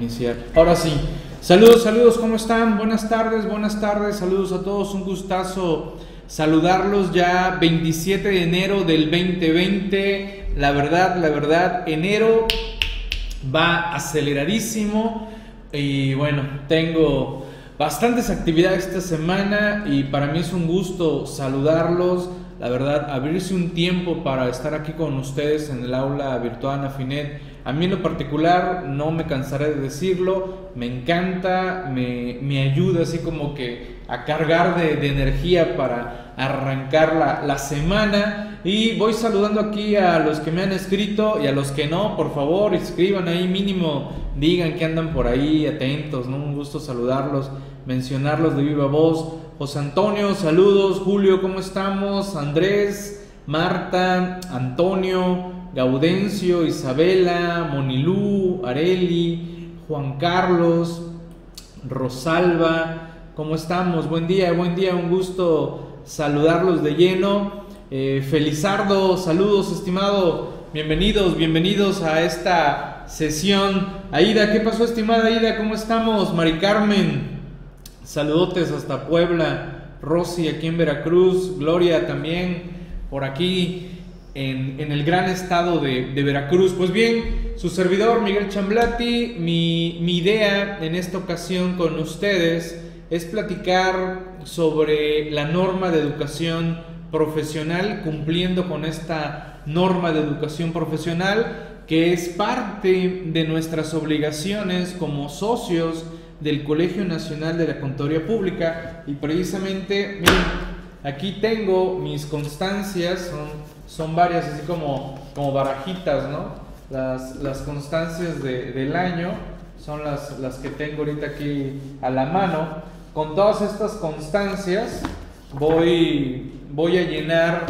Iniciar. Ahora sí. Saludos, saludos, ¿cómo están? Buenas tardes, buenas tardes, saludos a todos, un gustazo saludarlos ya 27 de enero del 2020. La verdad, la verdad, enero va aceleradísimo y bueno, tengo bastantes actividades esta semana y para mí es un gusto saludarlos. La verdad, abrirse un tiempo para estar aquí con ustedes en el aula virtual Anafinet a mí en lo particular, no me cansaré de decirlo, me encanta, me, me ayuda así como que a cargar de, de energía para arrancar la, la, semana. Y voy saludando aquí a los que me han escrito y a los que no, por favor, escriban ahí mínimo, digan que andan por ahí atentos, ¿no? Un gusto saludarlos, mencionarlos de viva voz. José Antonio, saludos. Julio, ¿cómo estamos? Andrés, Marta, Antonio. Gaudencio, Isabela, Monilú, Areli, Juan Carlos, Rosalba, ¿cómo estamos? Buen día, buen día, un gusto saludarlos de lleno. Eh, Felizardo, saludos, estimado, bienvenidos, bienvenidos a esta sesión. Aida, ¿qué pasó, estimada Aida? ¿Cómo estamos? Mari Carmen, saludotes hasta Puebla. Rosy aquí en Veracruz, Gloria también por aquí en, el gran estado de, Veracruz. Pues bien, su servidor Miguel Chamblati, mi, mi idea en esta ocasión con ustedes es platicar sobre la norma de educación profesional, cumpliendo con esta norma de educación profesional que es parte de nuestras obligaciones como socios del Colegio Nacional de la Contaduría Pública y precisamente, miren, aquí tengo mis constancias, son son varias, así como, como barajitas, ¿no? Las, las constancias de, del año son las, las que tengo ahorita aquí a la mano. Con todas estas constancias voy, voy a llenar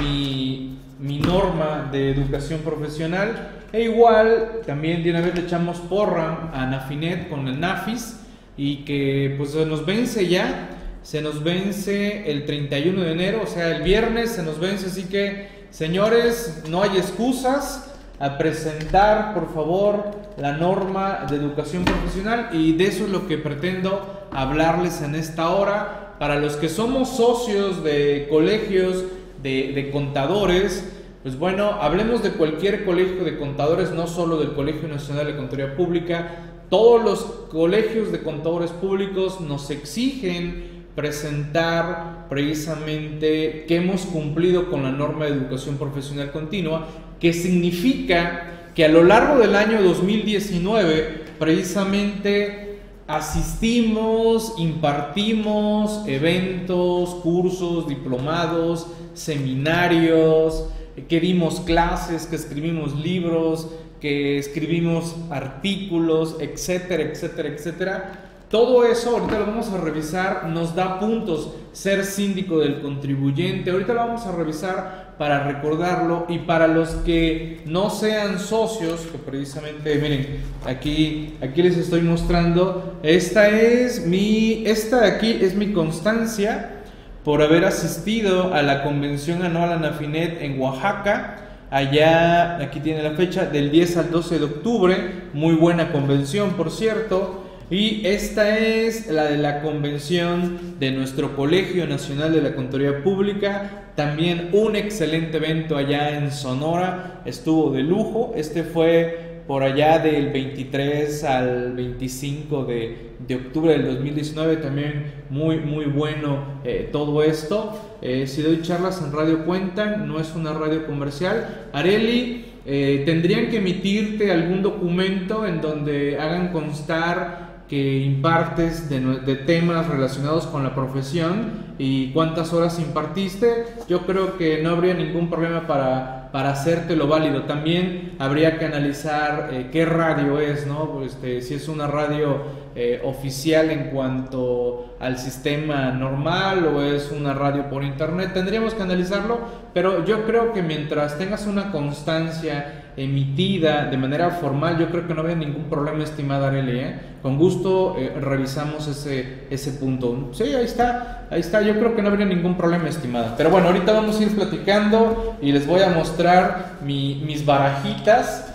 mi, mi norma de educación profesional e igual también de una vez le echamos porra a Nafinet con el Nafis y que pues nos vence ya, se nos vence el 31 de enero, o sea el viernes se nos vence, así que Señores, no hay excusas a presentar, por favor, la norma de educación profesional y de eso es lo que pretendo hablarles en esta hora. Para los que somos socios de colegios de, contadores, pues bueno, hablemos de cualquier colegio de contadores, no solo del Colegio Nacional de Contaduría Pública. Todos los colegios de contadores públicos nos exigen presentar precisamente que hemos cumplido con la norma de educación profesional continua, que significa que a lo largo del año 2019 precisamente asistimos, impartimos eventos, cursos, diplomados, seminarios, que dimos clases, que escribimos libros, que escribimos artículos, etcétera, etcétera, etcétera todo eso, ahorita lo vamos a revisar, nos da puntos ser síndico del contribuyente. Ahorita lo vamos a revisar para recordarlo y para los que no sean socios, que precisamente, miren, aquí, aquí les estoy mostrando, esta es mi, esta de aquí es mi constancia por haber asistido a la convención anual Anafinet en Oaxaca. Allá, aquí tiene la fecha, del 10 al 12 de octubre, muy buena convención, por cierto. Y esta es la de la convención de nuestro Colegio Nacional de la Contaduría Pública. También un excelente evento allá en Sonora. Estuvo de lujo. Este fue por allá del 23 al 25 de, de octubre del 2019. También muy, muy bueno eh, todo esto. Eh, si doy charlas en Radio Cuentan, no es una radio comercial. Areli, eh, tendrían que emitirte algún documento en donde hagan constar que impartes de, de, temas relacionados con la profesión y cuántas horas impartiste, yo creo que no habría ningún problema para, para hacértelo válido. También habría que analizar eh, qué radio es, ¿no? Este, si es una radio eh, oficial en cuanto al sistema normal o es una radio por internet, tendríamos que analizarlo, pero yo creo que mientras tengas una constancia emitida de manera formal, yo creo que no había ningún problema, estimada Arely. ¿eh? Con gusto eh, revisamos ese, ese punto. Sí, ahí está, ahí está. Yo creo que no habría ningún problema, estimada. Pero bueno, ahorita vamos a ir platicando y les voy a mostrar mis barajitas.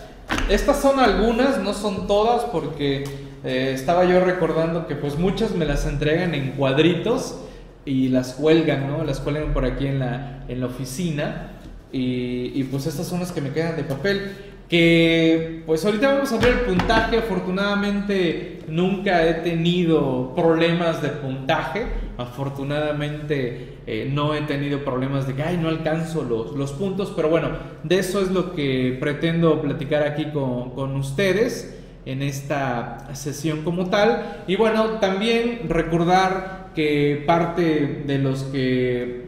estas son algunas, no son todas, porque eh, estaba yo recordando que pues muchas me las entregan en cuadritos y las cuelgan, ¿no? Las cuelgan por aquí en la, en la oficina. Y, pues estas son las que me quedan de papel. Que pues ahorita vamos a ver el puntaje. Afortunadamente nunca he tenido problemas de puntaje. Afortunadamente eh, no he tenido problemas de que Ay, no alcanzo los, los, puntos. Pero bueno, de eso es lo que pretendo platicar aquí con, con ustedes en esta sesión como tal. Y bueno, también recordar que parte de los que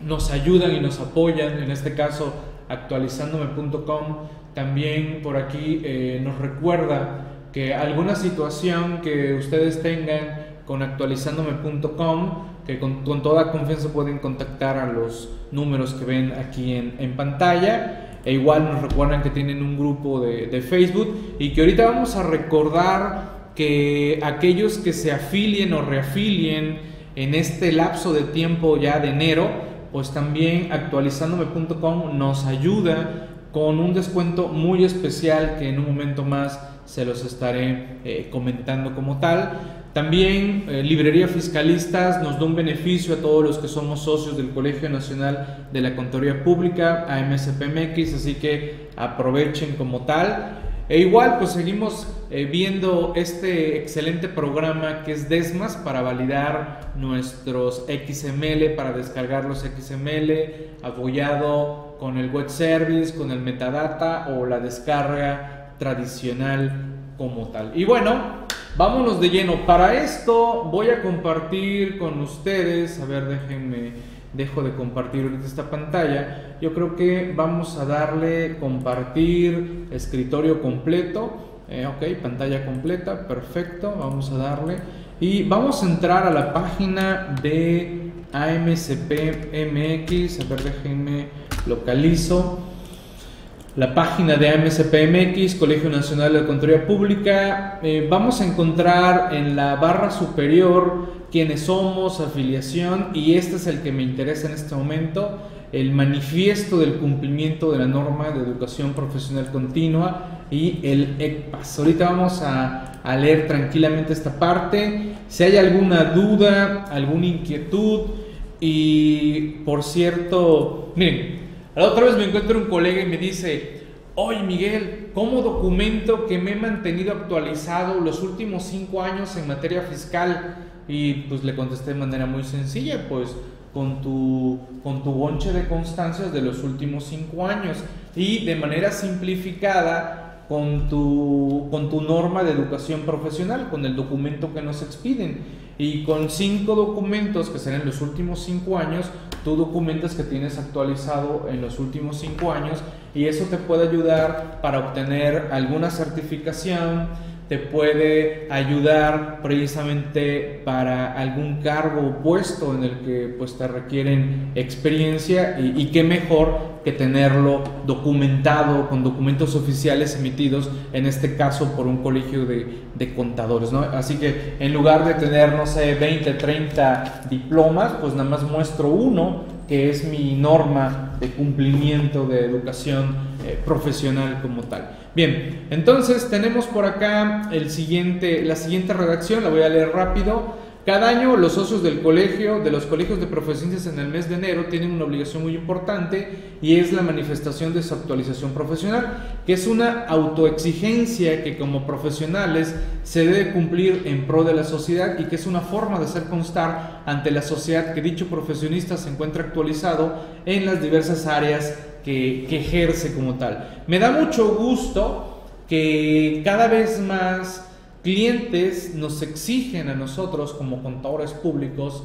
nos ayudan y nos apoyan, en este caso actualizandome.com, también por aquí eh, nos recuerda que alguna situación que ustedes tengan con actualizandome.com, que con, toda confianza pueden contactar a los números que ven aquí en, en pantalla e igual nos recuerdan que tienen un grupo de, Facebook y que ahorita vamos a recordar que aquellos que se afilien o reafilien en este lapso de tiempo ya de enero, pues también actualizandome.com nos ayuda con un descuento muy especial que en un momento más se los estaré eh, comentando como tal. También eh, Librería Fiscalistas nos da un beneficio a todos los que somos socios del Colegio Nacional de la Contaduría Pública, AMSPMX, así que aprovechen como tal. E igual, pues seguimos eh, viendo este excelente programa que es Desmas para validar nuestros XML, para descargar los XML, apoyado con el web service, con el metadata o la descarga tradicional como tal. Y bueno, Vámonos de lleno. Para esto voy a compartir con ustedes, a ver, déjenme, dejo de compartir esta pantalla. Yo creo que vamos a darle compartir escritorio completo. Eh, ok, pantalla completa, perfecto, vamos a darle. Y vamos a entrar a la página de AMCP-MX, a ver, déjenme localizo la página de AMSPMX, Colegio Nacional de Contaduría Pública. Eh, vamos a encontrar en la barra superior quiénes somos, afiliación, y este es el que me interesa en este momento, el manifiesto del cumplimiento de la norma de educación profesional continua y el ECPAS. Ahorita vamos a, a leer tranquilamente esta parte. Si hay alguna duda, alguna inquietud, y por cierto, miren, la otra vez me encuentro un colega y me dice, oye Miguel, ¿cómo documento que me he mantenido actualizado los últimos cinco años en materia fiscal? Y pues le contesté de manera muy sencilla, pues con tu, con tu bonche de constancias de los últimos cinco años y de manera simplificada con tu, con tu norma de educación profesional, con el documento que nos expiden. Y con cinco documentos que serán los últimos cinco años, tú documentas que tienes actualizado en los últimos cinco años y eso te puede ayudar para obtener alguna certificación, te puede ayudar precisamente para algún cargo o puesto en el que pues te requieren experiencia y, y, qué mejor que tenerlo documentado con documentos oficiales emitidos en este caso por un colegio de, de contadores ¿no? así que en lugar de tener no sé 20 30 diplomas pues nada más muestro uno que es mi norma de cumplimiento de educación eh, profesional como tal. Bien, entonces tenemos por acá la siguiente redacción, la voy a leer rápido. Cada año los socios del colegio, de los colegios de profesionistas en el mes de enero, tienen una obligación muy importante y es la manifestación de su actualización profesional, que es una autoexigencia que como profesionales se debe cumplir en pro de la sociedad y que es una forma de hacer constar ante la sociedad que dicho profesionista se encuentra actualizado en las diversas áreas que, ejerce como tal. Me da mucho gusto que cada vez más clientes nos exigen a nosotros como contadores públicos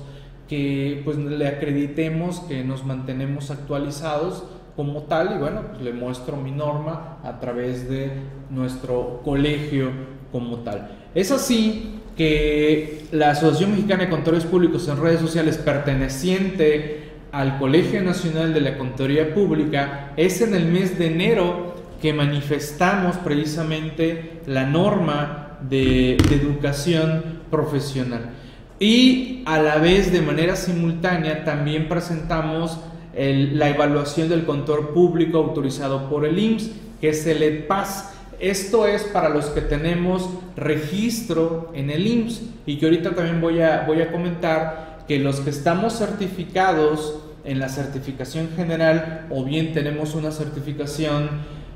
que pues le acreditemos que nos mantenemos actualizados como tal y bueno, pues le muestro mi norma a través de nuestro colegio como tal. Es así que la Asociación Mexicana de Contadores Públicos en redes sociales perteneciente al Colegio Nacional de la Contaduría Pública es en el mes de enero que manifestamos precisamente la norma de, educación profesional. Y a la vez, de manera simultánea, también presentamos la evaluación del contador público autorizado por el IMSS, que es el EPAS. Esto es para los que tenemos registro en el IMSS y que ahorita también voy a, voy a comentar que los que estamos certificados en la certificación general o bien tenemos una certificación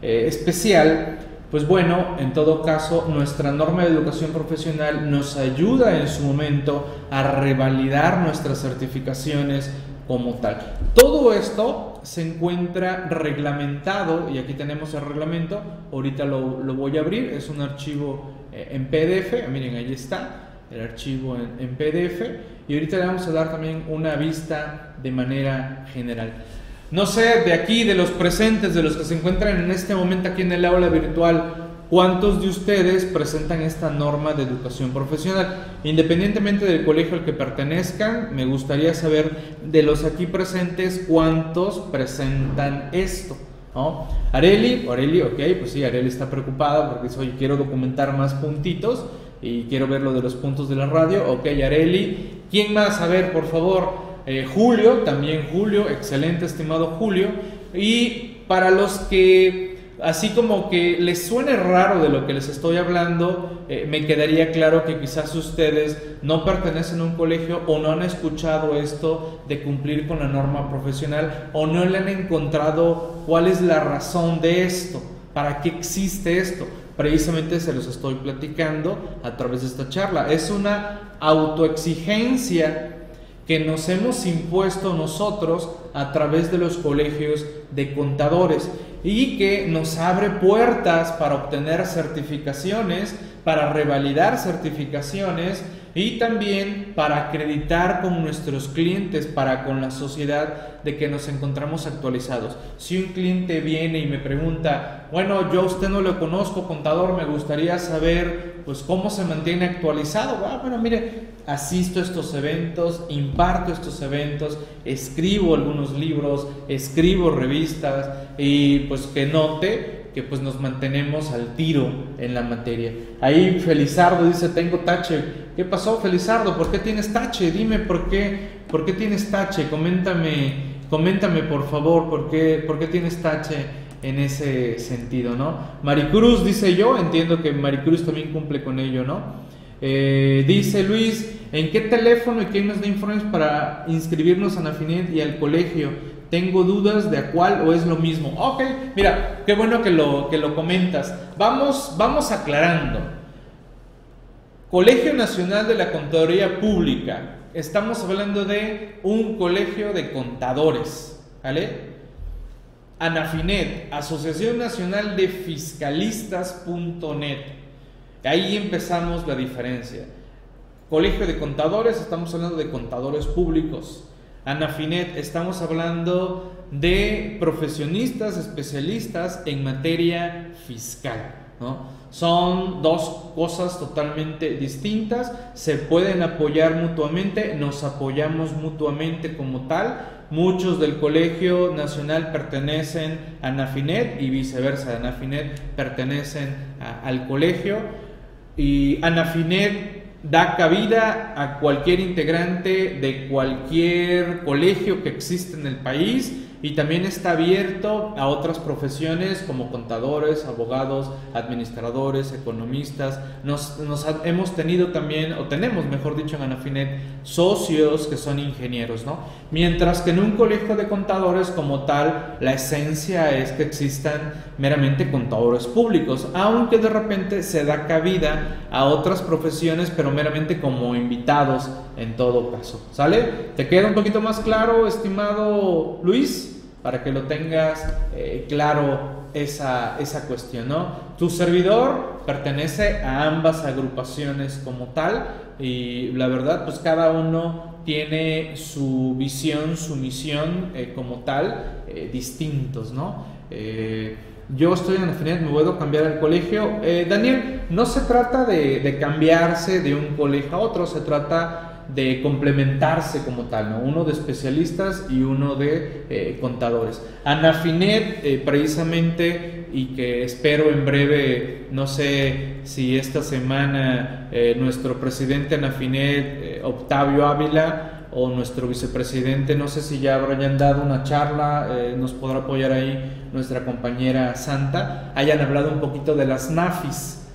eh, especial, pues bueno, en todo caso, nuestra norma de educación profesional nos ayuda en su momento a revalidar nuestras certificaciones como tal. Todo esto se encuentra reglamentado, y aquí tenemos el reglamento, ahorita lo, voy a abrir, es un archivo eh, en PDF, miren, ahí está el archivo en PDF, y ahorita le vamos a dar también una vista de manera general. No sé, de aquí, de los presentes, de los que se encuentran en este momento aquí en el aula virtual, ¿cuántos de ustedes presentan esta norma de educación profesional? Independientemente del colegio al que pertenezcan, me gustaría saber de los aquí presentes cuántos presentan esto. ¿no? Areli, Areli, ok, pues sí, Areli está preocupada porque dice, oye, quiero documentar más puntitos y quiero ver lo de los puntos de la radio. Ok, Areli. ¿Quién más? A ver, por favor. Eh, Julio, también Julio, excelente estimado Julio. Y para los que, así como que les suene raro de lo que les estoy hablando, eh, me quedaría claro que quizás ustedes no pertenecen a un colegio o no han escuchado esto de cumplir con la norma profesional o no le han encontrado cuál es la razón de esto, para qué existe esto precisamente se los estoy platicando a través de esta charla. Es una autoexigencia que nos hemos impuesto nosotros a través de los colegios de contadores y que nos abre puertas para obtener certificaciones, para revalidar certificaciones y también para acreditar con nuestros clientes, para con la sociedad de que nos encontramos actualizados. Si un cliente viene y me pregunta, bueno, yo a usted no lo conozco, contador, me gustaría saber pues cómo se mantiene actualizado. Ah, bueno, mire, asisto a estos eventos, imparto estos eventos, escribo algunos libros, escribo revistas y pues que note que pues nos mantenemos al tiro en la materia. Ahí Felizardo dice, tengo tache. ¿Qué pasó Felizardo? ¿Por qué tienes tache? Dime por qué, por qué tienes tache. Coméntame, coméntame por favor, ¿por qué, por qué tienes tache en ese sentido, ¿no? Maricruz dice yo, entiendo que Maricruz también cumple con ello, ¿no? Eh, dice Luis, ¿en qué teléfono y qué nos da informes para inscribirnos a Nafinet y al colegio? Tengo dudas de a cuál o es lo mismo. Ok, mira, qué bueno que lo, que lo comentas. Vamos, vamos aclarando. Colegio Nacional de la Contaduría Pública. Estamos hablando de un colegio de contadores. ¿Vale? Anafinet, Asociación Nacional de Fiscalistas.net. Ahí empezamos la diferencia. Colegio de Contadores, estamos hablando de contadores públicos. Anafinet, estamos hablando de profesionistas, especialistas en materia fiscal. Son dos cosas totalmente distintas, se pueden apoyar mutuamente, nos apoyamos mutuamente como tal. Muchos del Colegio Nacional pertenecen a Anafinet y viceversa, Anafinet pertenecen al colegio y Anafinet da cabida a cualquier integrante de cualquier colegio que existe en el país y también está abierto a otras profesiones como contadores, abogados, administradores, economistas. Nos, hemos tenido también, o tenemos, mejor dicho, en Anafinet, socios que son ingenieros, ¿no? Mientras que en un colegio de contadores como tal, la esencia es que existan meramente contadores públicos, aunque de repente se da cabida a otras profesiones, pero meramente como invitados en todo caso. ¿Sale? ¿Te queda un poquito más claro, estimado Luis? Para que lo tengas eh, claro esa, esa cuestión, ¿no? Tu servidor pertenece a ambas agrupaciones como tal y la verdad pues cada uno tiene su visión, su misión eh, como tal, eh, distintos, ¿no? yo estoy en Afinet, me puedo cambiar al colegio. Daniel, no se trata de cambiarse de un colegio a otro, se trata de complementarse como tal, ¿no? uno de especialistas y uno de eh, contadores. Anafinet, eh, precisamente, y que espero en breve, no sé si esta semana eh, nuestro presidente Anafinet, Octavio Ávila, o nuestro vicepresidente, no sé si ya habrán dado una charla, nos podrá apoyar ahí nuestra compañera Santa, hayan hablado un poquito de las NAFIS,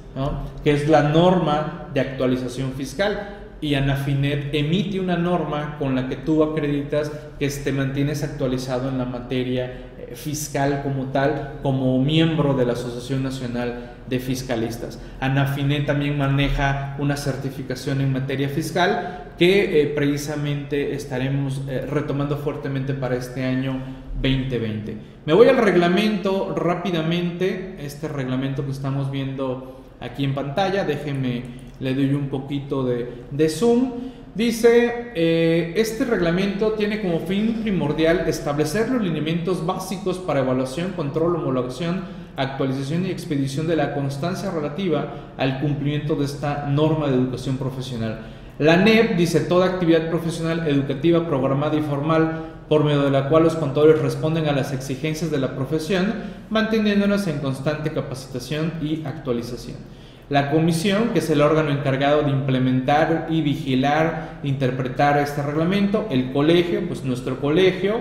que es la norma de actualización fiscal. Y Anafinet emite una norma con la que tú acreditas que te mantienes actualizado en la materia eh, fiscal como tal, como miembro de la Asociación Nacional de Fiscalistas. Anafinet también maneja una certificación en materia fiscal que eh, precisamente estaremos eh, retomando fuertemente para este año 2020. Me voy al reglamento rápidamente, este reglamento que estamos viendo aquí en pantalla, déjenme, le doy un poquito de, zoom. Dice, eh, este reglamento tiene como fin primordial establecer los lineamientos básicos para evaluación, control, homologación, actualización y expedición de la constancia relativa al cumplimiento de esta norma de educación profesional. La NEP dice toda actividad profesional, educativa, programada y formal por medio de la cual los contadores responden a las exigencias de la profesión, manteniéndonos en constante capacitación y actualización. La comisión, que es el órgano encargado de implementar y vigilar, interpretar este reglamento, el colegio, pues nuestro colegio,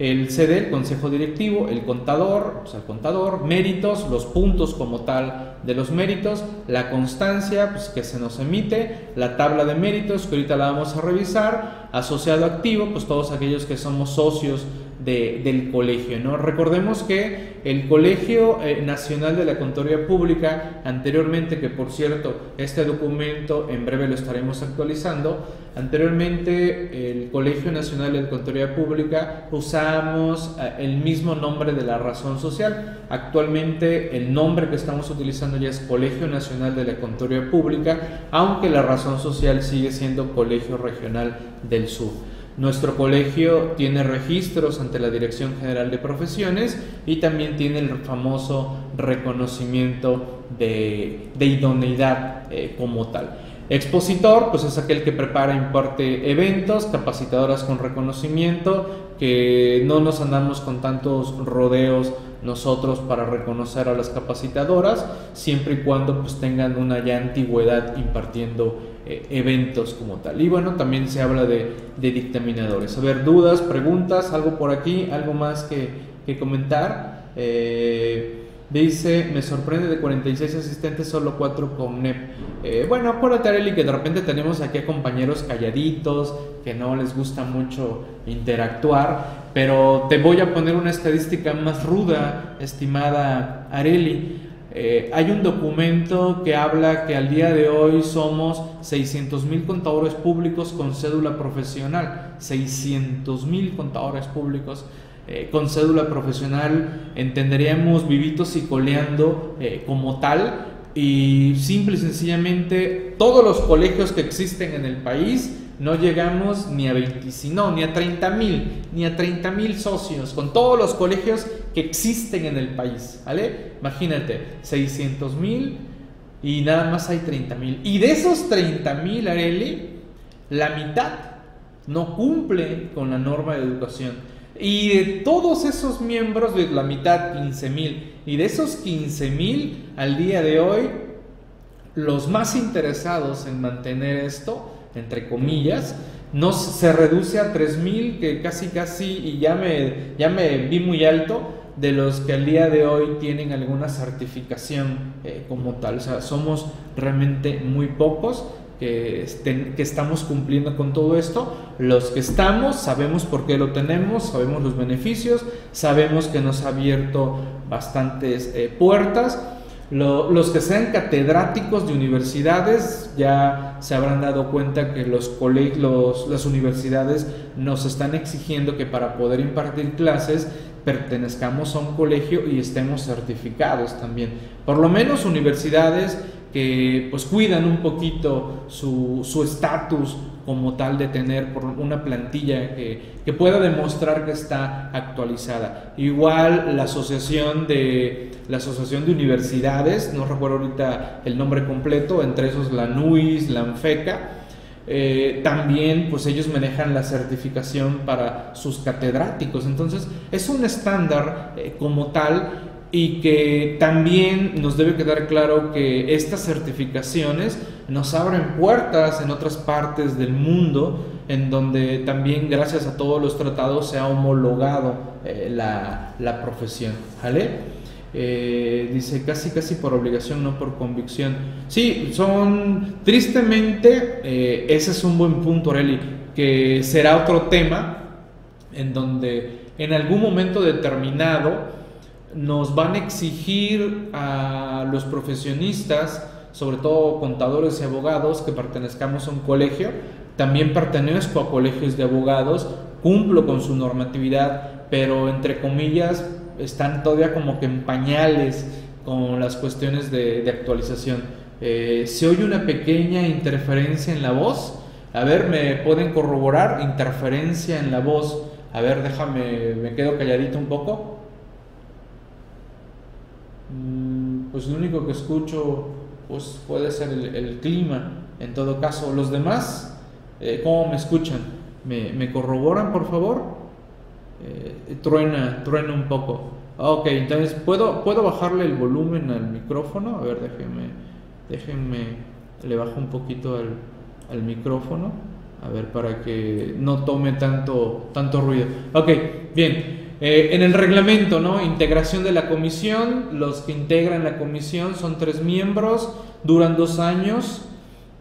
el CD, el consejo directivo, el contador, pues el contador, méritos, los puntos como tal de los méritos, la constancia pues, que se nos emite, la tabla de méritos que ahorita la vamos a revisar, asociado activo, pues todos aquellos que somos socios del colegio. ¿no? Recordemos que el Colegio eh, Nacional de la Contaduría Pública, anteriormente, que por cierto, este documento en breve lo estaremos actualizando, anteriormente el Colegio Nacional de la Contaduría Pública usábamos eh, el mismo nombre de la razón social. Actualmente el nombre que estamos utilizando ya es Colegio Nacional de la Contaduría Pública, aunque la razón social sigue siendo Colegio Regional del Sur. Nuestro colegio tiene registros ante la Dirección General de Profesiones y también tiene el famoso reconocimiento de, idoneidad eh, como tal. Expositor, pues es aquel que prepara e imparte eventos, capacitadoras con reconocimiento, que no nos andamos con tantos rodeos nosotros para reconocer a las capacitadoras, siempre y cuando pues tengan una ya antigüedad impartiendo eh, eventos como tal. Y bueno, también se habla de, dictaminadores. A ver, dudas, preguntas, algo por aquí, algo más que, comentar. Eh, dice, me sorprende de 46 asistentes, solo 4 con NEP. Eh, bueno, acuérdate, Areli, que de repente tenemos aquí a compañeros calladitos, que no les gusta mucho interactuar, pero te voy a poner una estadística más ruda, estimada Areli. Eh, hay un documento que habla que al día de hoy somos 600 mil contadores públicos con cédula profesional. 600 mil contadores públicos eh, con cédula profesional entenderíamos vivitos y coleando eh, como tal. Y simple y sencillamente todos los colegios que existen en el país no llegamos ni a 20, no, ni a 30 mil, ni a 30 mil socios, con todos los colegios que existen en el país, ¿vale? Imagínate, 600 mil y nada más hay 30 mil. Y de esos 30 mil, Areli, la mitad no cumple con la norma de educación. Y de todos esos miembros, de la mitad, 15 mil. Y de esos 15 mil, al día de hoy, los más interesados en mantener esto entre comillas, no se reduce a 3000 que casi casi y ya me ya me vi muy alto de los que al día de hoy tienen alguna certificación eh, como tal, o sea, somos realmente muy pocos que, que estamos cumpliendo con todo esto. Los que estamos sabemos por qué lo tenemos, sabemos los beneficios, sabemos que nos ha abierto bastantes eh, puertas los que sean catedráticos de universidades ya se habrán dado cuenta que los colegios, las universidades nos están exigiendo que para poder impartir clases pertenezcamos a un colegio y estemos certificados también. Por lo menos universidades que pues cuidan un poquito su estatus como tal de tener por una plantilla que, pueda demostrar que está actualizada. Igual la asociación de la asociación de universidades, no recuerdo ahorita el nombre completo, entre esos la NUIS, la ANFECA, eh, también pues ellos manejan la certificación para sus catedráticos. Entonces es un estándar eh, como tal y que también nos debe quedar claro que estas certificaciones nos abren puertas en otras partes del mundo en donde también gracias a todos los tratados se ha homologado eh, la, la, profesión. ¿vale? Eh, dice casi casi por obligación, no por convicción. Sí, son tristemente, eh, ese es un buen punto, Areli, que será otro tema en donde en algún momento determinado nos van a exigir a los profesionistas, sobre todo contadores y abogados, que pertenezcamos a un colegio. También pertenezco a colegios de abogados, cumplo con su normatividad, pero entre comillas están todavía como que en pañales con las cuestiones de, actualización. Eh, se oye una pequeña interferencia en la voz. A ver, ¿me pueden corroborar? Interferencia en la voz. A ver, déjame, me quedo calladito un poco. Mm, pues lo único que escucho pues puede ser el, clima. En todo caso, los demás, eh, ¿cómo me escuchan? ¿Me, corroboran, por favor? Eh, truena, truena un poco. Ok, entonces, ¿puedo, ¿puedo bajarle el volumen al micrófono? A ver, déjenme, déjenme, le bajo un poquito al, al micrófono. A ver, para que no tome tanto, tanto ruido. Ok, bien. Eh, en el reglamento, ¿no? Integración de la comisión, los que integran la comisión son tres miembros, duran dos años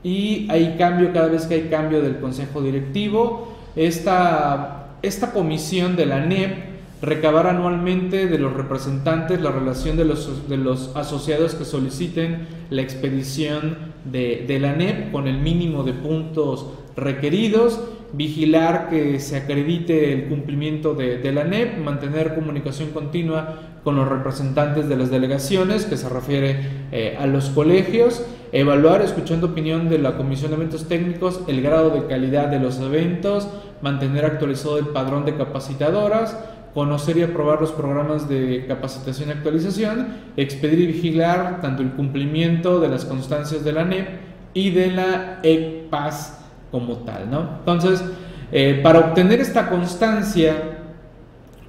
y hay cambio cada vez que hay cambio del consejo directivo. Esta, esta comisión de la NEP recabará anualmente de los representantes la relación de los, de los asociados que soliciten la expedición de, la NEP con el mínimo de puntos requeridos vigilar que se acredite el cumplimiento de, la NEP, mantener comunicación continua con los representantes de las delegaciones, que se refiere eh, a los colegios, evaluar, escuchando opinión de la Comisión de Eventos Técnicos, el grado de calidad de los eventos, mantener actualizado el padrón de capacitadoras, conocer y aprobar los programas de capacitación y actualización, expedir y vigilar tanto el cumplimiento de las constancias de la NEP y de la EPAS como tal, ¿no? Entonces, eh, para obtener esta constancia,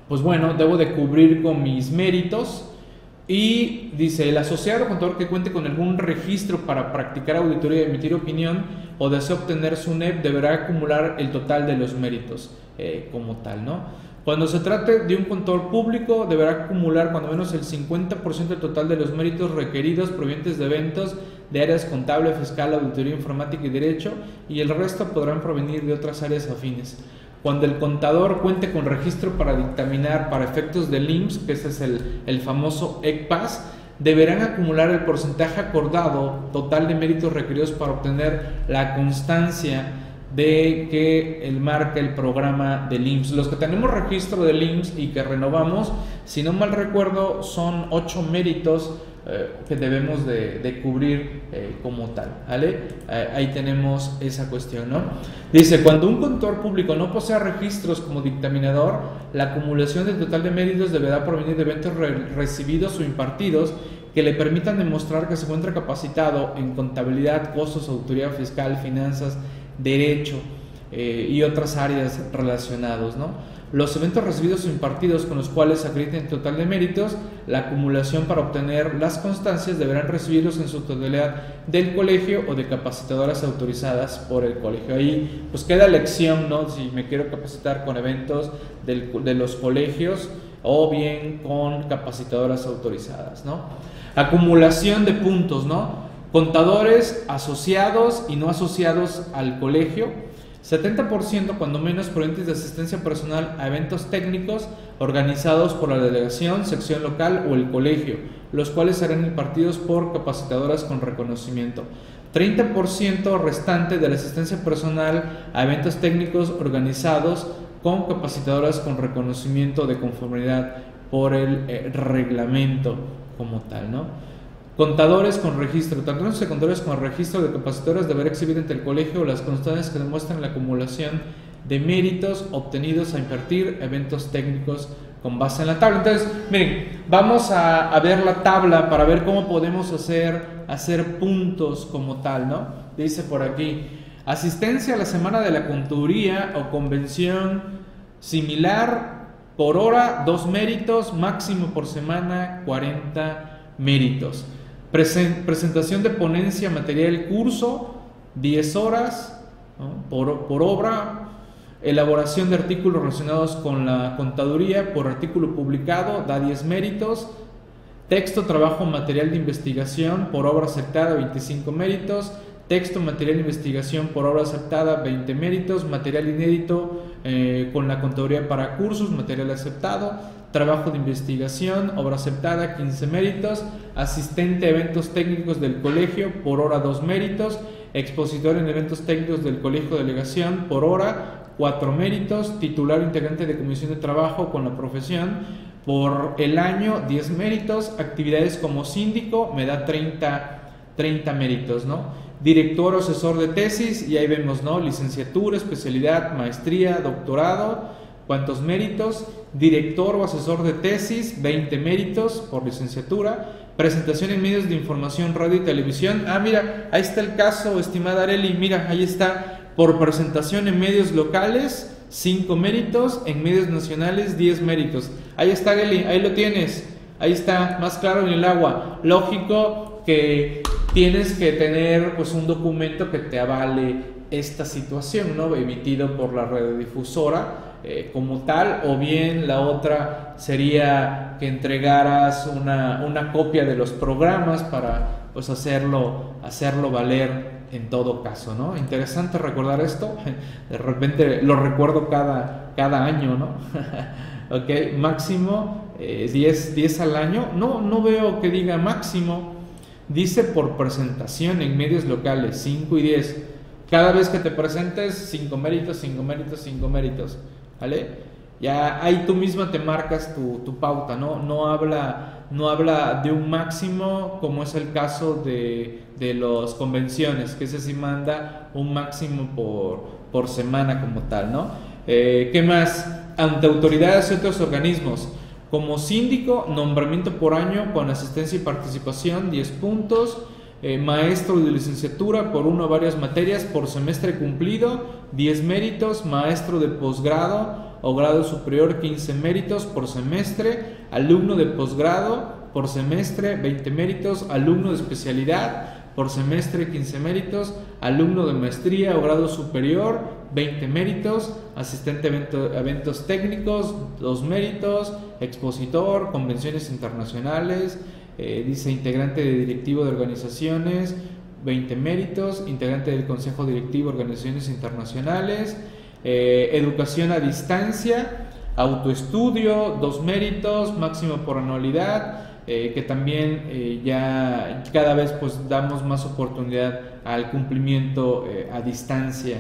pues bueno, debo de cubrir con mis méritos y dice, el asociado contador que cuente con algún registro para practicar auditoría y emitir opinión o desea obtener su NEP deberá acumular el total de los méritos eh, como tal, ¿no? Cuando se trate de un contador público, deberá acumular cuando menos el 50% del total de los méritos requeridos provenientes de eventos de áreas contable, fiscal, auditoría informática y derecho, y el resto podrán provenir de otras áreas afines. Cuando el contador cuente con registro para dictaminar para efectos del IMSS, que ese es el, el famoso ECPAS, deberán acumular el porcentaje acordado total de méritos requeridos para obtener la constancia de que el marca el programa del IMSS. Los que tenemos registro del IMSS y que renovamos, si no mal recuerdo, son ocho méritos eh, que debemos de, cubrir eh, como tal. ¿vale? Eh, ahí tenemos esa cuestión. ¿no? Dice, cuando un contador público no posee registros como dictaminador, la acumulación del total de méritos deberá provenir de eventos recibidos o impartidos que le permitan demostrar que se encuentra capacitado en contabilidad, costos, autoridad fiscal, finanzas, derecho eh, y otras áreas relacionados. ¿no? Los eventos recibidos o impartidos con los cuales se acrediten total de méritos, la acumulación para obtener las constancias deberán recibirlos en su totalidad del colegio o de capacitadoras autorizadas por el colegio. Ahí pues queda lección, ¿no? Si me quiero capacitar con eventos de los colegios o bien con capacitadoras autorizadas, ¿no? Acumulación de puntos, ¿no? Contadores asociados y no asociados al colegio. 70% cuando menos provenientes de asistencia personal a eventos técnicos organizados por la delegación, sección local o el colegio, los cuales serán impartidos por capacitadoras con reconocimiento. 30% restante de la asistencia personal a eventos técnicos organizados con capacitadoras con reconocimiento de conformidad por el eh, reglamento como tal, ¿no? Contadores con registro. Tanto secundarios con registro de capacitores deberá exhibir ante el colegio las constancias que demuestran la acumulación de méritos obtenidos a invertir eventos técnicos con base en la tabla. Entonces, miren, vamos a, ver la tabla para ver cómo podemos hacer, hacer puntos como tal, ¿no? Dice por aquí, asistencia a la semana de la contaduría o convención similar por hora 2 méritos, máximo por semana 40 méritos. Presentación de ponencia material curso, 10 horas por, por obra, elaboración de artículos relacionados con la contaduría por artículo publicado, da 10 méritos, texto, trabajo, material de investigación por obra aceptada, 25 méritos, texto, material de investigación por obra aceptada, 20 méritos, material inédito eh, con la contaduría para cursos, material aceptado, trabajo de investigación, obra aceptada, 15 méritos, asistente a eventos técnicos del colegio por hora 2 méritos, expositor en eventos técnicos del colegio de delegación por hora, 4 méritos, titular integrante de comisión de trabajo con la profesión por el año 10 méritos, actividades como síndico me da 30, 30 méritos, ¿no? Director o asesor de tesis, y ahí vemos, ¿no? Licenciatura, especialidad, maestría, doctorado, ¿cuántos méritos? Director o asesor de tesis, 20 méritos por licenciatura. Presentación en medios de información, radio y televisión. Ah, mira, ahí está el caso, estimada Areli, mira, ahí está. Por presentación en medios locales, 5 méritos, en medios nacionales 10 méritos. Ahí está, Geli, ahí lo tienes. Ahí está, más claro en el agua. Lógico que tienes que tener pues un documento que te avale esta situación, ¿no? Emitido por la radiodifusora eh, como tal, o bien la otra sería que entregaras una, una copia de los programas para pues hacerlo, hacerlo valer en todo caso, ¿no? Interesante recordar esto, de repente lo recuerdo cada, cada año, ¿no? ok, máximo 10, eh, al año, no, no veo que diga máximo, dice por presentación en medios locales, 5 y 10, cada vez que te presentes, 5 méritos, 5 méritos, 5 méritos, ¿vale? Ya ahí tú misma te marcas tu, tu pauta, ¿no? No habla no habla de un máximo como es el caso de, de las convenciones, que ese sí manda un máximo por, por semana como tal, ¿no? Eh, ¿Qué más? Ante autoridades y otros organismos. Como síndico, nombramiento por año con asistencia y participación, 10 puntos. Eh, maestro de licenciatura por una o varias materias por semestre cumplido, 10 méritos. Maestro de posgrado o grado superior 15 méritos por semestre, alumno de posgrado por semestre 20 méritos, alumno de especialidad por semestre 15 méritos, alumno de maestría o grado superior 20 méritos, asistente a eventos técnicos 2 méritos, expositor, convenciones internacionales, eh, dice integrante de directivo de organizaciones 20 méritos, integrante del consejo directivo de organizaciones internacionales, eh, educación a distancia, autoestudio, dos méritos, máximo por anualidad, eh, que también eh, ya cada vez pues damos más oportunidad al cumplimiento a distancia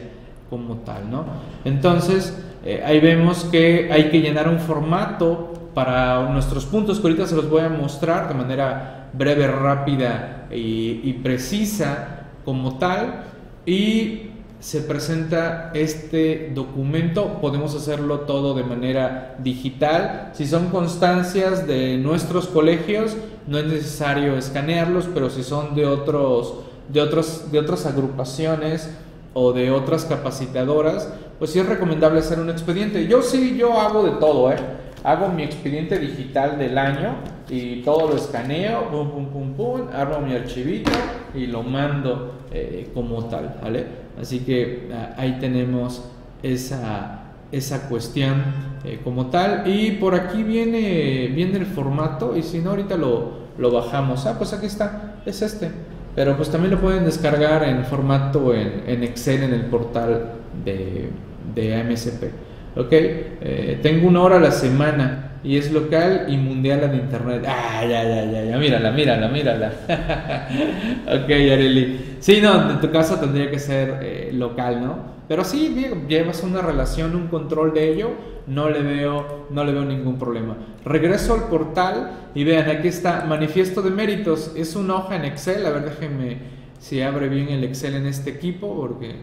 como tal, ¿no? Entonces, ahí vemos que hay que llenar un formato para nuestros puntos que ahorita se los voy a mostrar de manera breve, rápida y, y precisa como tal. Y se presenta este documento, podemos hacerlo todo de manera digital. Si son constancias de nuestros colegios, no es necesario escanearlos, pero si son de otros de otros de otras agrupaciones o de otras capacitadoras, pues sí es recomendable hacer un expediente. Yo sí, yo hago de todo, ¿eh? Hago mi expediente digital del año y todo lo escaneo, pum, pum, pum, pum, armo mi archivito y lo mando eh, como tal, ¿vale? Así que ah, ahí tenemos esa, esa cuestión eh, como tal. Y por aquí viene, viene el formato y si no, ahorita lo, lo bajamos. Ah, pues aquí está, es este. Pero pues también lo pueden descargar en formato en, en Excel en el portal de, de AMSP. Ok, eh, tengo una hora a la semana y es local y mundial en internet. Ah, ya, ya, ya, ya, mírala, mírala, mírala. ok, Areli. Sí, no, en tu caso tendría que ser eh, local, ¿no? Pero sí, llevas una relación, un control de ello, no le veo, no le veo ningún problema. Regreso al portal y vean, aquí está, manifiesto de méritos. Es una hoja en Excel, a ver, déjenme si abre bien el Excel en este equipo, porque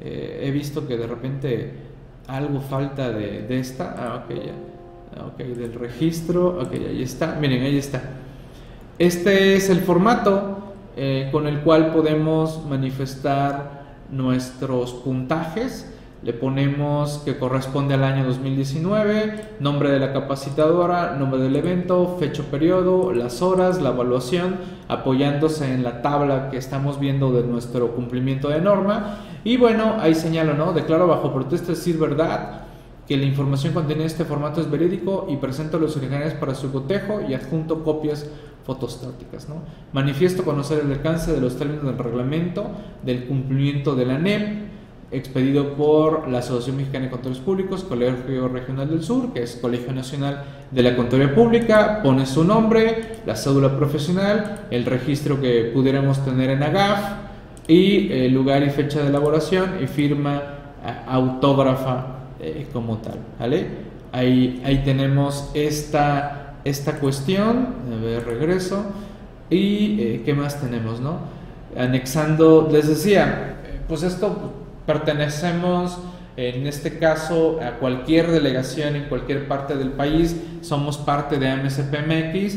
eh, he visto que de repente algo falta de, esta. Ah, ok, ya Ok, del registro. Ok, ahí está. Miren, ahí está. Este es el formato eh, con el cual podemos manifestar nuestros puntajes. le ponemos que corresponde al año 2019, nombre de la capacitadora, nombre del evento, fecha, periodo, las horas, la evaluación, apoyándose en la tabla que estamos viendo de nuestro cumplimiento de norma. Y bueno, ahí señalo, ¿no? Declaro bajo protesta decir verdad que la información contenida en este formato es verídico y presento los originales para su cotejo y adjunto copias fotostáticas. ¿no? Manifiesto conocer el alcance de los términos del reglamento del cumplimiento de la NEP expedido por la Asociación Mexicana de Contadores Públicos, Colegio Regional del Sur, que es Colegio Nacional de la Contaduría Pública, pone su nombre, la cédula profesional, el registro que pudiéramos tener en AGAF y el lugar y fecha de elaboración y firma autógrafa eh, como tal, ¿vale? Ahí, ahí tenemos esta, esta cuestión, a ver, regreso, y eh, ¿qué más tenemos, no? Anexando, les decía, pues esto Pertenecemos, en este caso, a cualquier delegación en cualquier parte del país. Somos parte de AMSPMX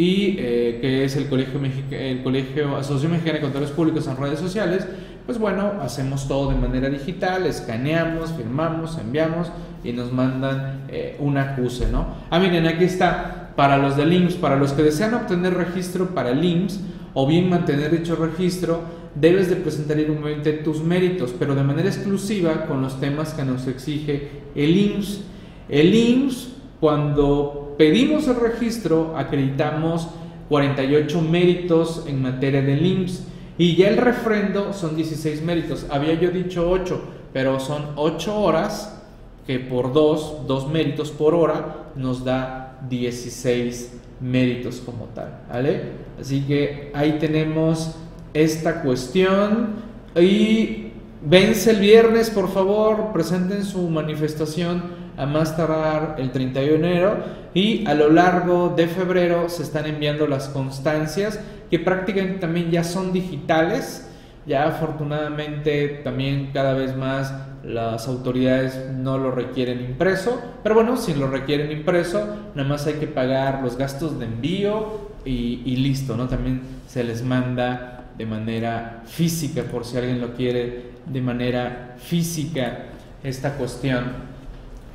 y eh, que es el Colegio, el Colegio Asociación Mexicana de Contadores Públicos en redes sociales. Pues bueno, hacemos todo de manera digital, escaneamos, firmamos, enviamos y nos mandan eh, un acuse, ¿no? Ah, miren, aquí está, para los del IMSS, para los que desean obtener registro para el IMSS o bien mantener dicho registro, debes de presentar igualmente tus méritos, pero de manera exclusiva con los temas que nos exige el IMSS. El IMSS, cuando pedimos el registro, acreditamos 48 méritos en materia del IMSS y ya el refrendo son 16 méritos. Había yo dicho 8, pero son 8 horas que por 2, 2 méritos por hora nos da 16 méritos como tal, ¿vale? Así que ahí tenemos esta cuestión y vence el viernes, por favor, presenten su manifestación a más tardar el 31 de enero y a lo largo de febrero se están enviando las constancias que prácticamente también ya son digitales. Ya afortunadamente también cada vez más las autoridades no lo requieren impreso, pero bueno, si lo requieren impreso, nada más hay que pagar los gastos de envío y, y listo, ¿no? También se les manda de manera física, por si alguien lo quiere de manera física, esta cuestión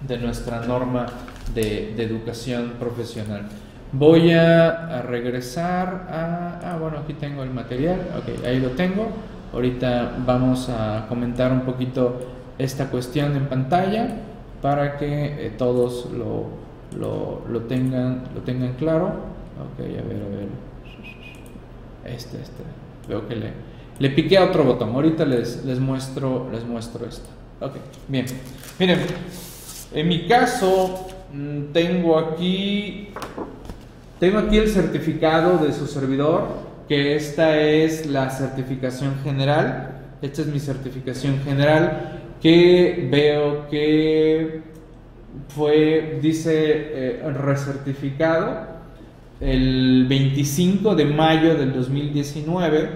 de nuestra norma de, educación profesional. Voy a, regresar a... Ah, bueno, aquí tengo el material, ok, ahí lo tengo. Ahorita vamos a comentar un poquito esta cuestión en pantalla para que eh, todos lo, lo, lo, tengan, lo tengan claro. Ok, a ver, a ver. Este, este. Veo que le, le piqué a otro botón. Ahorita les, les, muestro, les muestro esto. Ok, bien. Miren, en mi caso mm, tengo aquí, tengo aquí el certificado de su servidor, que esta es la certificación general. Esta es mi certificación general que veo que fue, dice, eh, recertificado el 25 de mayo del 2019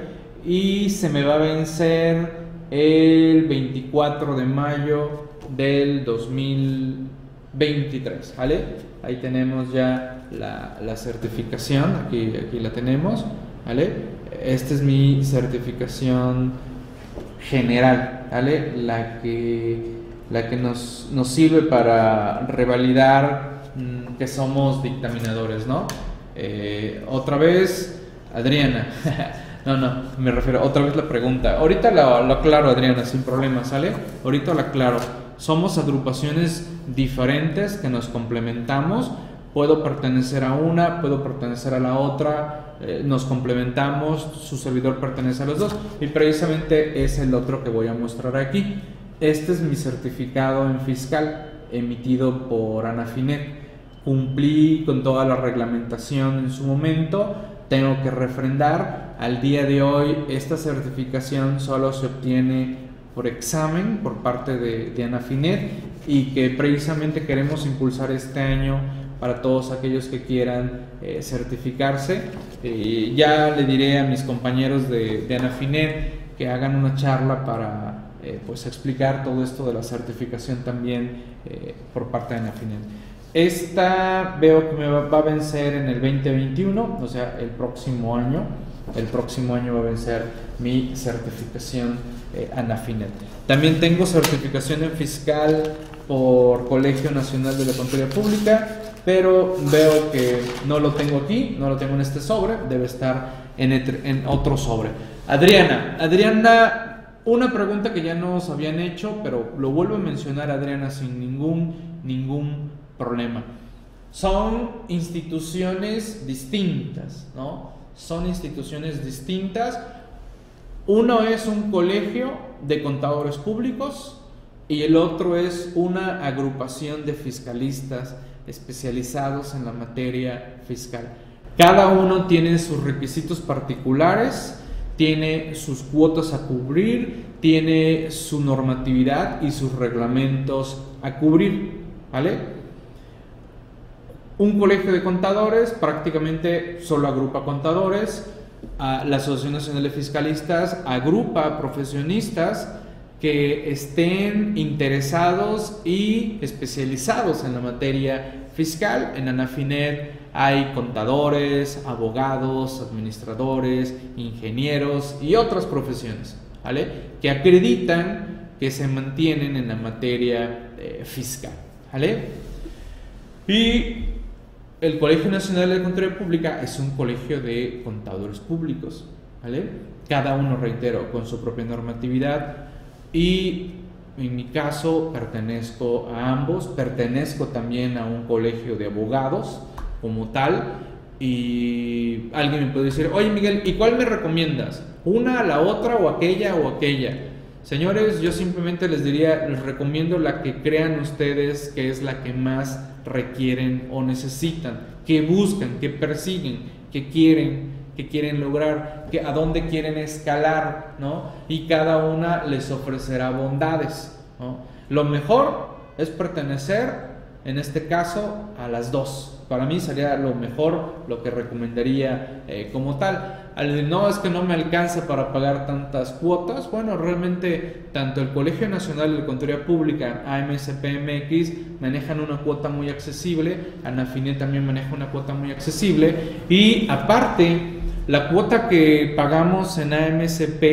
y se me va a vencer el 24 de mayo del 2023, ¿vale? Ahí tenemos ya la, la certificación, aquí, la tenemos, ¿vale? Esta es mi certificación general, ¿vale? La que, la que nos, nos sirve para revalidar mm, que somos dictaminadores, ¿no? Eh, otra vez, Adriana. no, no, me refiero, otra vez la pregunta. Ahorita lo, lo aclaro, Adriana, sin problema, ¿sale? Ahorita lo aclaro. Somos agrupaciones diferentes que nos complementamos. Puedo pertenecer a una, puedo pertenecer a la otra, eh, nos complementamos, su servidor pertenece a los dos y precisamente es el otro que voy a mostrar aquí. Este es mi certificado en fiscal emitido por Anafinet cumplí con toda la reglamentación en su momento, tengo que refrendar. Al día de hoy esta certificación solo se obtiene por examen por parte de, de Anafinet y que precisamente queremos impulsar este año para todos aquellos que quieran eh, certificarse. Eh, ya le diré a mis compañeros de, de Anafinet que hagan una charla para eh, pues explicar todo esto de la certificación también por parte de Anafinet. Esta veo que me va, a vencer en el 2021, o sea, el próximo año. El próximo año va a vencer mi certificación eh, Anafinet. También tengo certificación en fiscal por Colegio Nacional de la Contaduría Pública, pero veo que no lo tengo aquí, no lo tengo en este sobre, debe estar en, en otro sobre. Adriana, Adriana, una pregunta que ya nos habían hecho, pero lo vuelvo a mencionar Adriana sin ningún, ningún problema. Son instituciones distintas, ¿no? Son instituciones distintas. Uno es un colegio de contadores públicos y el otro es una agrupación de fiscalistas especializados en la materia fiscal. Cada uno tiene sus requisitos particulares, tiene sus cuotas a cubrir, tiene su normatividad y sus reglamentos a cubrir, ¿vale? Un colegio de contadores prácticamente solo agrupa contadores, la Asociación Nacional de Fiscalistas agrupa profesionistas, que estén interesados y especializados en la materia fiscal. En Anafinet hay contadores, abogados, administradores, ingenieros y otras profesiones, ¿vale? Que acreditan que se mantienen en la materia eh, fiscal, ¿vale? Y el Colegio Nacional de Contaduría Pública es un colegio de contadores públicos, ¿vale? Cada uno, reitero, con su propia normatividad, y en mi caso pertenezco a ambos, pertenezco también a un colegio de abogados como tal y alguien me puede decir, oye Miguel, ¿y cuál me recomiendas? ¿Una, la otra o aquella o aquella? Señores, yo simplemente les diría, les recomiendo la que crean ustedes que es la que más requieren o necesitan, que buscan, que persiguen, que quieren que quieren lograr, que, a dónde quieren escalar, ¿no? Y cada una les ofrecerá bondades. Lo mejor es pertenecer, en este caso, a las dos. Para mí sería lo mejor, lo que recomendaría eh, como tal. Al no, es que no me alcanza para pagar tantas cuotas. Bueno, realmente tanto el Colegio Nacional de Contaduría Pública, AMSPMX, manejan una cuota muy accesible. Anafinet también maneja una cuota muy accesible. Y aparte, la cuota que pagamos en AMSP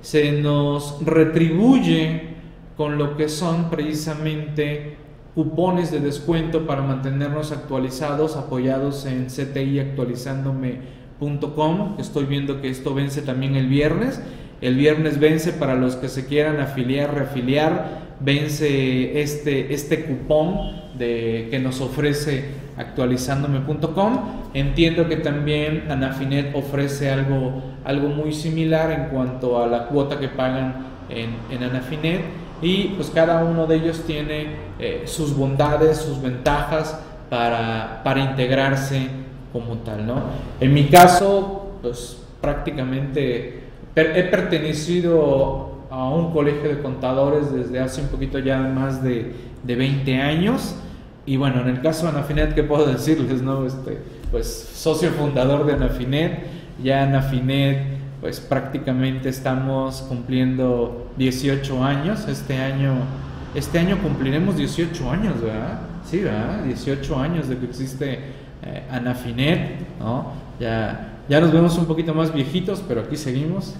se nos retribuye con lo que son precisamente cupones de descuento para mantenernos actualizados, apoyados en ctiactualizándome.com. Estoy viendo que esto vence también el viernes. El viernes vence para los que se quieran afiliar, reafiliar, vence este, este cupón de, que nos ofrece actualizándome.com. Entiendo que también Anafinet ofrece algo, algo muy similar en cuanto a la cuota que pagan en, en Anafinet y pues cada uno de ellos tiene eh, sus bondades, sus ventajas para, para integrarse como tal, ¿no? En mi caso, pues prácticamente he pertenecido a un colegio de contadores desde hace un poquito ya más de, de 20 años y bueno, en el caso de Anafinet, ¿qué puedo decirles? No? Este, pues socio fundador de Anafinet, ya Anafinet, pues prácticamente estamos cumpliendo 18 años, este año, este año cumpliremos 18 años, ¿verdad? Sí, ¿verdad? 18 años de que existe eh, Anafinet, ¿no? Ya, ya nos vemos un poquito más viejitos, pero aquí seguimos,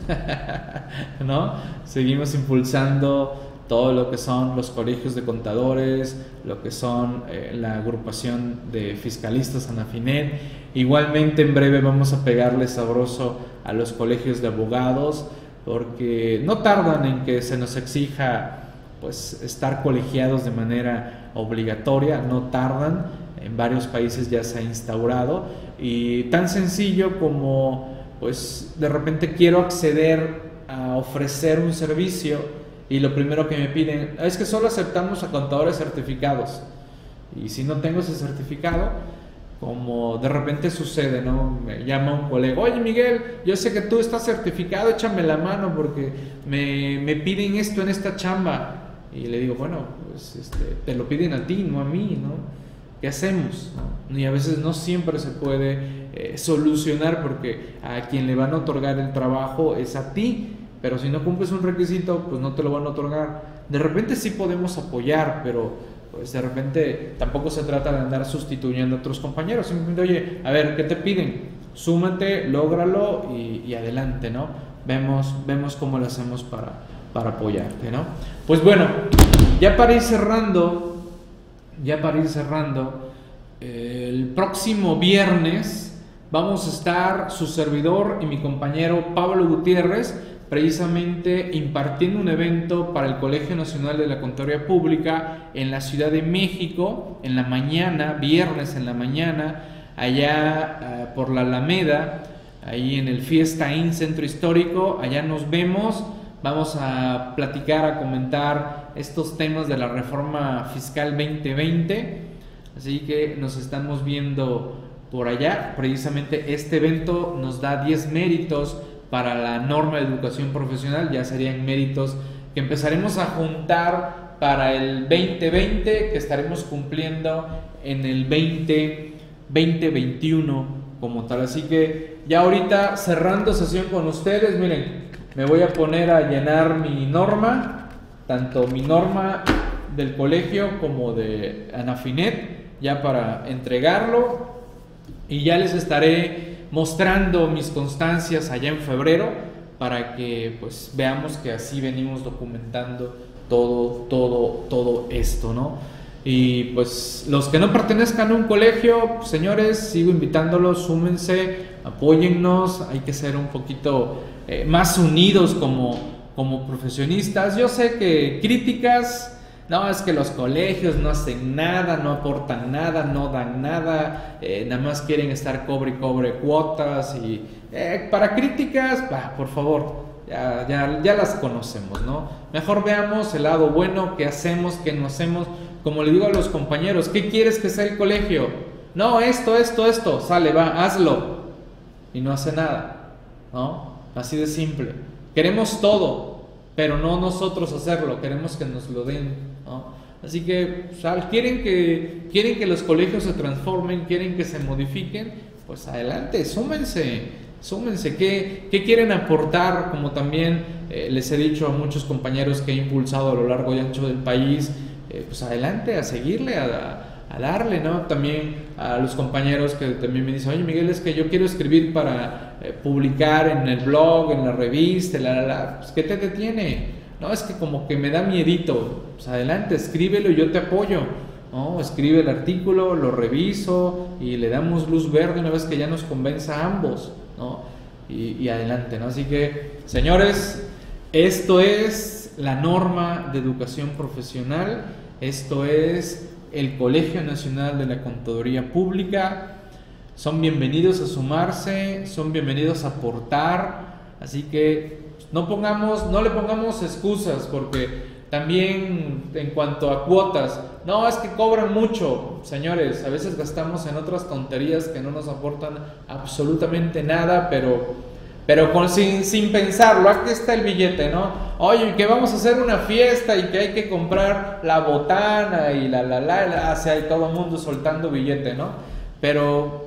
¿no? Seguimos impulsando todo lo que son los colegios de contadores, lo que son eh, la agrupación de fiscalistas Anafinet. Igualmente en breve vamos a pegarle sabroso a los colegios de abogados porque no tardan en que se nos exija pues estar colegiados de manera obligatoria, no tardan, en varios países ya se ha instaurado y tan sencillo como pues de repente quiero acceder a ofrecer un servicio y lo primero que me piden es que solo aceptamos a contadores certificados. Y si no tengo ese certificado, como de repente sucede, ¿no? Me llama un colega, oye Miguel, yo sé que tú estás certificado, échame la mano porque me, me piden esto en esta chamba. Y le digo, bueno, pues este, te lo piden a ti, no a mí, ¿no? ¿Qué hacemos? Y a veces no siempre se puede eh, solucionar porque a quien le van a otorgar el trabajo es a ti pero si no cumples un requisito, pues no te lo van a otorgar. De repente sí podemos apoyar, pero pues de repente tampoco se trata de andar sustituyendo a otros compañeros. Simplemente, oye, a ver, ¿qué te piden? Súmate, lógralo y, adelante, ¿no? Vemos, vemos cómo lo hacemos para, para apoyarte, ¿no? Pues bueno, ya para ir cerrando, ya para ir cerrando, el próximo viernes vamos a estar su servidor y mi compañero Pablo Gutiérrez precisamente impartiendo un evento para el Colegio Nacional de la Contaduría Pública en la Ciudad de México en la mañana, viernes en la mañana, allá eh, por la Alameda, ahí en el Fiesta Inn Centro Histórico, allá nos vemos, vamos a platicar, a comentar estos temas de la reforma fiscal 2020, así que nos estamos viendo por allá, precisamente este evento nos da 10 méritos para la norma de educación profesional, ya serían méritos que empezaremos a juntar para el 2020, que estaremos cumpliendo en el 20 2021 como tal. Así que ya ahorita cerrando sesión con ustedes, miren, me voy a poner a llenar mi norma, tanto mi norma del colegio como de Anafinet, ya para entregarlo y ya les estaré mostrando mis constancias allá en febrero para que pues veamos que así venimos documentando todo, todo, todo esto, ¿no? Y pues los que no pertenezcan a un colegio, señores, sigo invitándolos, súmense, apóyennos, hay que ser un poquito eh, más unidos como, como profesionistas. Yo sé que críticas, no, es que los colegios no hacen nada, no aportan nada, no dan nada, eh, nada más quieren estar cobre y cobre cuotas y eh, para críticas, por favor, ya, ya, ya las conocemos, ¿no? Mejor veamos el lado bueno, qué hacemos, qué no hacemos como le digo a los compañeros, ¿qué quieres que sea el colegio? No, esto, esto, esto, sale, va, hazlo. Y no hace nada, ¿no? Así de simple. Queremos todo, pero no nosotros hacerlo, queremos que nos lo den, ¿no? Así que, quieren que, quieren que los colegios se transformen, quieren que se modifiquen, pues adelante, súmense, súmense. ¿Qué, qué quieren aportar? Como también eh, les he dicho a muchos compañeros que he impulsado a lo largo y ancho del país, eh, pues adelante, a seguirle, a, darle, ¿no? También a los compañeros que también me dicen, oye Miguel, es que yo quiero escribir para eh, publicar en el blog, en la revista, la, la, pues ¿qué te detiene? No, es que como que me da miedito, pues adelante, escríbelo y yo te apoyo. ¿no? Escribe el artículo, lo reviso y le damos luz verde una vez que ya nos convenza a ambos, ¿no? Y, y adelante, ¿no? Así que, señores, esto es la norma de educación profesional esto es el Colegio Nacional de la Contaduría Pública. Son bienvenidos a sumarse, son bienvenidos a aportar, así que no pongamos, no le pongamos excusas porque también en cuanto a cuotas, no es que cobran mucho, señores, a veces gastamos en otras tonterías que no nos aportan absolutamente nada, pero pero con, sin, sin pensarlo, aquí está el billete, ¿no? Oye, que vamos a hacer una fiesta y que hay que comprar la botana y la la la, hacia todo el mundo soltando billete, ¿no? Pero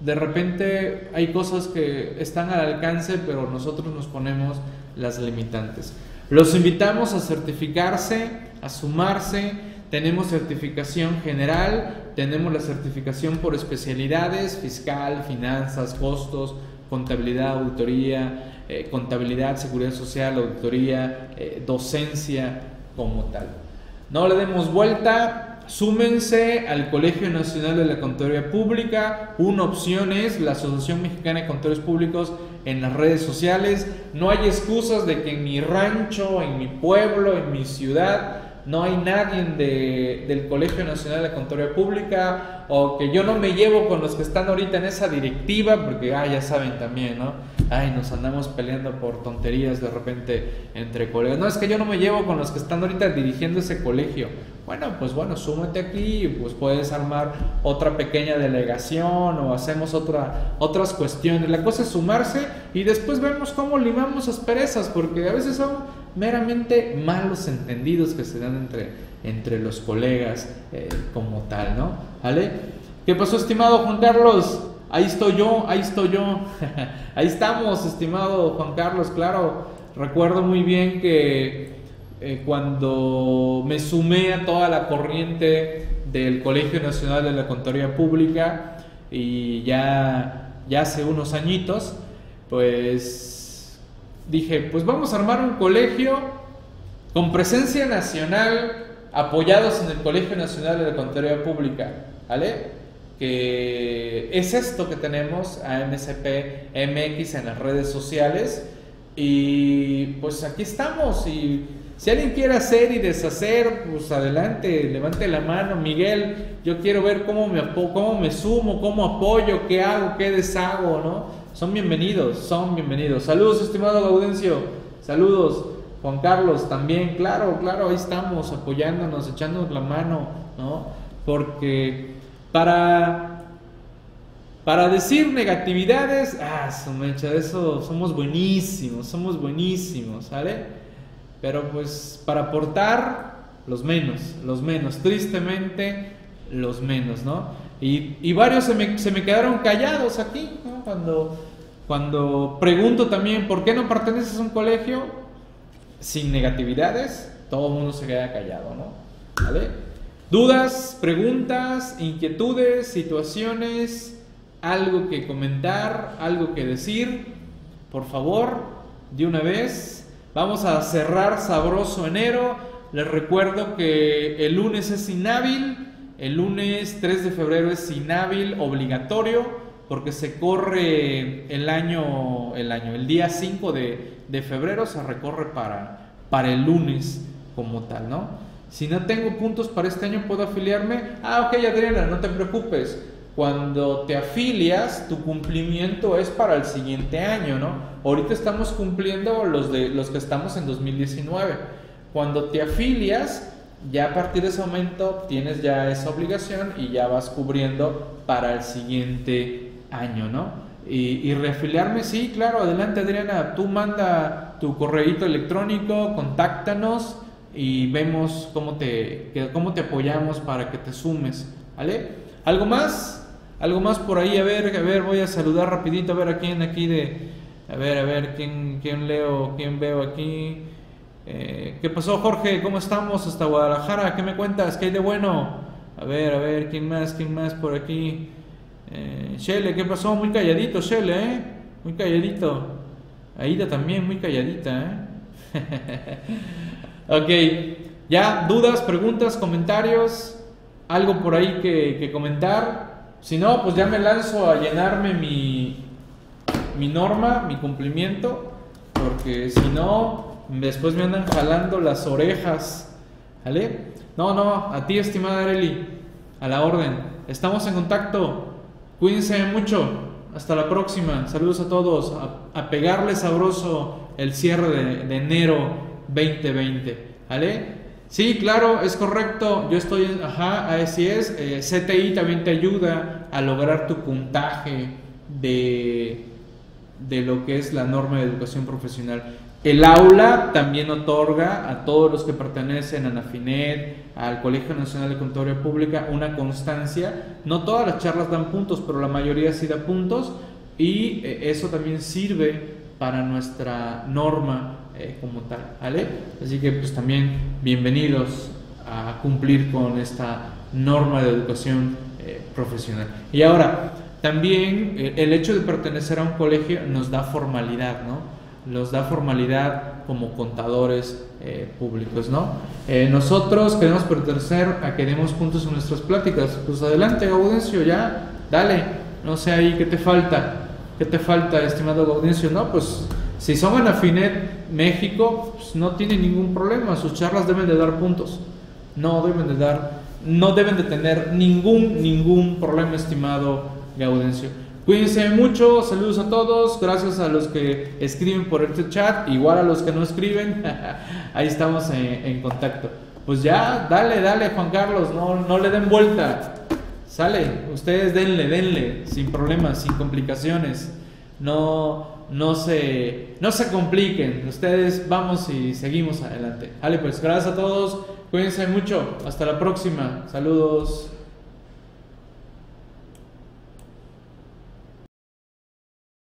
de repente hay cosas que están al alcance, pero nosotros nos ponemos las limitantes. Los invitamos a certificarse, a sumarse. Tenemos certificación general, tenemos la certificación por especialidades, fiscal, finanzas, costos, contabilidad, auditoría, eh, contabilidad, seguridad social, auditoría, eh, docencia como tal. No le demos vuelta, súmense al Colegio Nacional de la Contaduría Pública. Una opción es la Asociación Mexicana de Contadores Públicos en las redes sociales. No hay excusas de que en mi rancho, en mi pueblo, en mi ciudad, no hay nadie de, del Colegio Nacional de Contaduría Pública o que yo no me llevo con los que están ahorita en esa directiva, porque ah, ya saben también, ¿no? Ay, nos andamos peleando por tonterías de repente entre colegas. No, es que yo no me llevo con los que están ahorita dirigiendo ese colegio. Bueno, pues bueno, súmate aquí, pues puedes armar otra pequeña delegación o hacemos otra, otras cuestiones. La cosa es sumarse y después vemos cómo limamos asperezas, porque a veces son meramente malos entendidos que se dan entre, entre los colegas eh, como tal, ¿no? ¿Vale? ¿Qué pasó, estimado Juan Carlos? Ahí estoy yo, ahí estoy yo. ahí estamos, estimado Juan Carlos, claro. Recuerdo muy bien que eh, cuando me sumé a toda la corriente del Colegio Nacional de la Contaduría Pública y ya, ya hace unos añitos, pues dije, pues vamos a armar un colegio con presencia nacional, apoyados en el Colegio Nacional de la Contaduría Pública, ¿vale? Que es esto que tenemos a MSP MX en las redes sociales y pues aquí estamos y si alguien quiere hacer y deshacer, pues adelante, levante la mano, Miguel, yo quiero ver cómo me, cómo me sumo, cómo apoyo, qué hago, qué deshago, ¿no? Son bienvenidos, son bienvenidos. Saludos, estimado Gaudencio, saludos. Juan Carlos también, claro, claro, ahí estamos apoyándonos, echándonos la mano, ¿no? Porque para, para decir negatividades, ah, su mecha, eso somos buenísimos, somos buenísimos, ¿sale? Pero pues para aportar, los menos, los menos, tristemente, los menos, ¿no? Y, varios se me, se me, quedaron callados aquí, ¿no? Cuando, cuando pregunto también, ¿por qué no perteneces a un colegio? Sin negatividades, todo el mundo se queda callado, ¿no? Dudas, preguntas, inquietudes, situaciones, algo que comentar, algo que decir, por favor, de una vez, Vamos a cerrar sabroso enero. Les recuerdo que el lunes es inhábil. El lunes 3 de febrero es inhábil obligatorio porque se corre el año, el año, el día 5 de, febrero se recorre para, para el lunes como tal, ¿no? Si no tengo puntos para este año, ¿puedo afiliarme? Ah, ok, Adriana, no te preocupes cuando te afilias, tu cumplimiento es para el siguiente año, ¿no? Ahorita estamos cumpliendo los, de, los que estamos en 2019. Cuando te afilias, ya a partir de ese momento tienes ya esa obligación y ya vas cubriendo para el siguiente año, ¿no? Y, reafiliarme, sí, claro, adelante Adriana, tú manda tu correo electrónico, contáctanos y vemos cómo te, cómo te apoyamos para que te sumes, ¿vale? ¿Algo más? Algo más por ahí, a ver, a ver, voy a saludar rapidito, a ver a quién aquí de... A ver, a ver, quién, quién leo, quién veo aquí. Eh, ¿Qué pasó, Jorge? ¿Cómo estamos hasta Guadalajara? ¿Qué me cuentas? ¿Qué hay de bueno? A ver, a ver, ¿quién más? ¿Quién más por aquí? Eh, ¿qué pasó? Muy calladito, Shele, ¿eh? Muy calladito. Aida también, muy calladita, ¿eh? ok, ya, dudas, preguntas, comentarios, algo por ahí que comentar. Si no, pues ya me lanzo a llenarme mi, mi norma, mi cumplimiento, porque si no, después me andan jalando las orejas. ¿Vale? No, no, a ti, estimada Areli, a la orden. Estamos en contacto. Cuídense mucho. Hasta la próxima. Saludos a todos. A, pegarle sabroso el cierre de, enero 2020. ¿Vale? Sí, claro, es correcto. Yo estoy, ajá, así es. Eh, CTI también te ayuda a lograr tu puntaje de, de lo que es la norma de educación profesional. El aula también otorga a todos los que pertenecen a NAFINET, al Colegio Nacional de Contaduría Pública, una constancia. No todas las charlas dan puntos, pero la mayoría sí da puntos y eh, eso también sirve para nuestra norma eh, como tal. Así que pues también bienvenidos a cumplir con esta norma de educación eh, profesional. Y ahora, también el hecho de pertenecer a un colegio nos da formalidad, ¿no? Nos da formalidad como contadores públicos, ¿no? nosotros queremos pertenecer a que demos puntos en nuestras pláticas. Pues adelante, Gaudencio, ya, dale, no sé ahí qué te falta. ¿Qué te falta, estimado Gaudencio? No, pues si son en Afinet México, pues no tiene ningún problema, sus charlas deben de dar puntos. No deben de dar, no deben de tener ningún, ningún problema, estimado Gaudencio. Cuídense mucho, saludos a todos, gracias a los que escriben por este chat, igual a los que no escriben, ahí estamos en, contacto. Pues ya, dale, dale Juan Carlos, no, no le den vuelta, sale, ustedes denle, denle, sin problemas, sin complicaciones, no, no se, no se compliquen. Ustedes vamos y seguimos adelante. Vale, pues gracias a todos. Cuídense mucho. Hasta la próxima. Saludos.